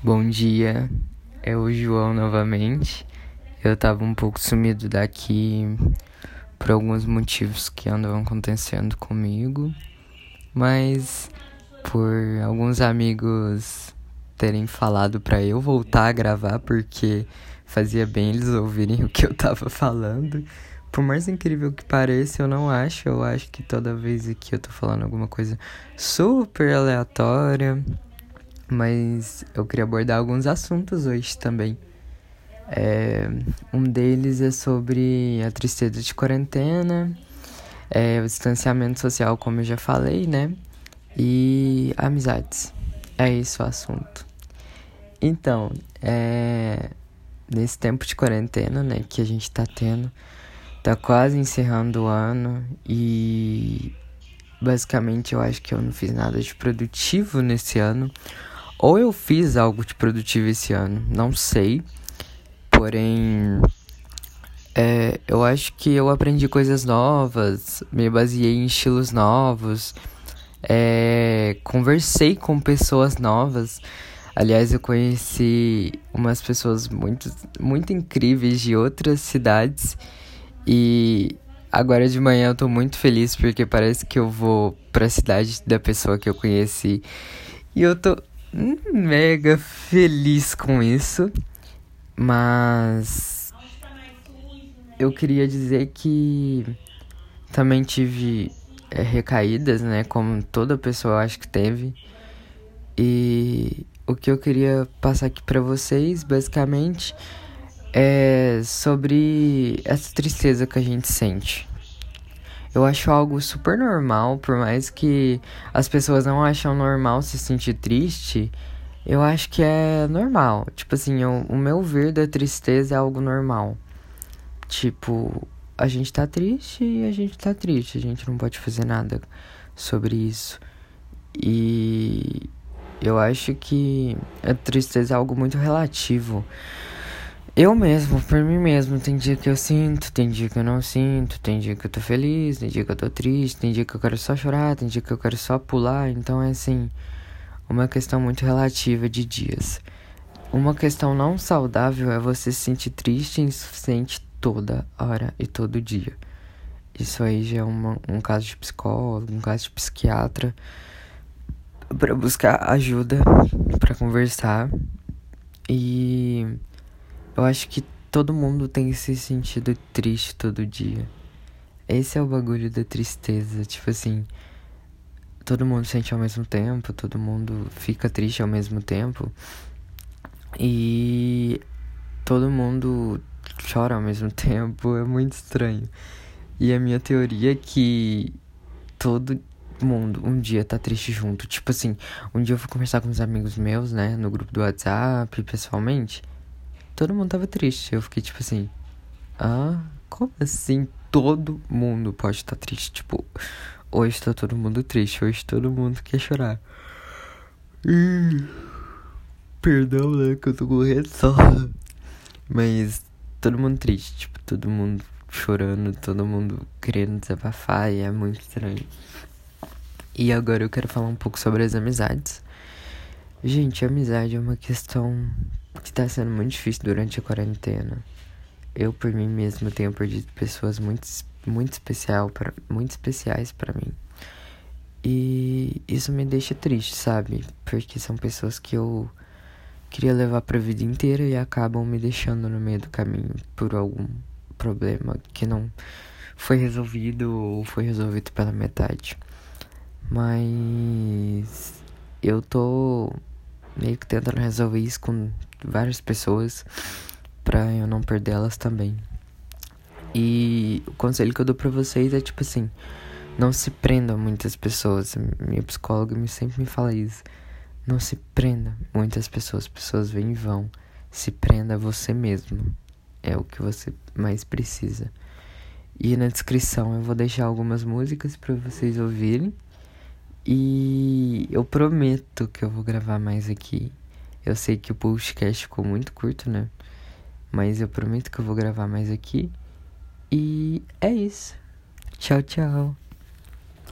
Bom dia, é o João novamente. Eu tava um pouco sumido daqui por alguns motivos que andam acontecendo comigo, mas por alguns amigos terem falado para eu voltar a gravar porque fazia bem eles ouvirem o que eu tava falando. Por mais incrível que pareça, eu não acho. Eu acho que toda vez que eu tô falando alguma coisa super aleatória mas eu queria abordar alguns assuntos hoje também. É, um deles é sobre a tristeza de quarentena, é, o distanciamento social, como eu já falei, né? E amizades. É isso o assunto. Então, é, nesse tempo de quarentena, né, que a gente tá tendo, tá quase encerrando o ano e basicamente eu acho que eu não fiz nada de produtivo nesse ano ou eu fiz algo de produtivo esse ano, não sei. Porém, é, eu acho que eu aprendi coisas novas, me baseei em estilos novos, é, conversei com pessoas novas. Aliás, eu conheci umas pessoas muito, muito incríveis de outras cidades e agora de manhã eu tô muito feliz porque parece que eu vou pra cidade da pessoa que eu conheci e eu tô mega feliz com isso, mas eu queria dizer que também tive é, recaídas, né? Como toda pessoa acho que teve. E o que eu queria passar aqui para vocês, basicamente, é sobre essa tristeza que a gente sente. Eu acho algo super normal, por mais que as pessoas não acham normal se sentir triste, eu acho que é normal. Tipo assim, eu, o meu ver da tristeza é algo normal. Tipo, a gente tá triste e a gente tá triste, a gente não pode fazer nada sobre isso. E eu acho que a tristeza é algo muito relativo. Eu mesmo, por mim mesmo, tem dia que eu sinto, tem dia que eu não sinto, tem dia que eu tô feliz, tem dia que eu tô triste, tem dia que eu quero só chorar, tem dia que eu quero só pular, então é assim, uma questão muito relativa de dias. Uma questão não saudável é você se sentir triste e insuficiente toda hora e todo dia. Isso aí já é uma, um caso de psicólogo, um caso de psiquiatra, para buscar ajuda, para conversar e eu acho que todo mundo tem esse sentido triste todo dia. Esse é o bagulho da tristeza. Tipo assim, todo mundo sente ao mesmo tempo, todo mundo fica triste ao mesmo tempo. E todo mundo chora ao mesmo tempo. É muito estranho. E a minha teoria é que todo mundo um dia tá triste junto. Tipo assim, um dia eu fui conversar com uns amigos meus, né, no grupo do WhatsApp, pessoalmente todo mundo tava triste. Eu fiquei tipo assim, ah, como assim? Todo mundo pode estar tá triste. Tipo, hoje tá todo mundo triste, hoje todo mundo quer chorar. perdão, né? Que eu tô correndo só. Mas todo mundo triste, tipo, todo mundo chorando, todo mundo querendo desabafar e é muito estranho. E agora eu quero falar um pouco sobre as amizades. Gente, amizade é uma questão que tá sendo muito difícil durante a quarentena. Eu por mim mesmo tenho perdido pessoas muito muito especial para muito especiais para mim. E isso me deixa triste, sabe? Porque são pessoas que eu queria levar para a vida inteira e acabam me deixando no meio do caminho por algum problema que não foi resolvido ou foi resolvido pela metade. Mas eu tô meio que tentando resolver isso com várias pessoas pra eu não perder elas também. E o conselho que eu dou pra vocês é tipo assim: não se prenda a muitas pessoas. Minha psicóloga sempre me fala isso. Não se prenda a muitas pessoas. Pessoas vêm e vão. Se prenda a você mesmo. É o que você mais precisa. E na descrição eu vou deixar algumas músicas para vocês ouvirem. E eu prometo que eu vou gravar mais aqui. Eu sei que o podcast ficou muito curto, né? Mas eu prometo que eu vou gravar mais aqui. E é isso. Tchau, tchau.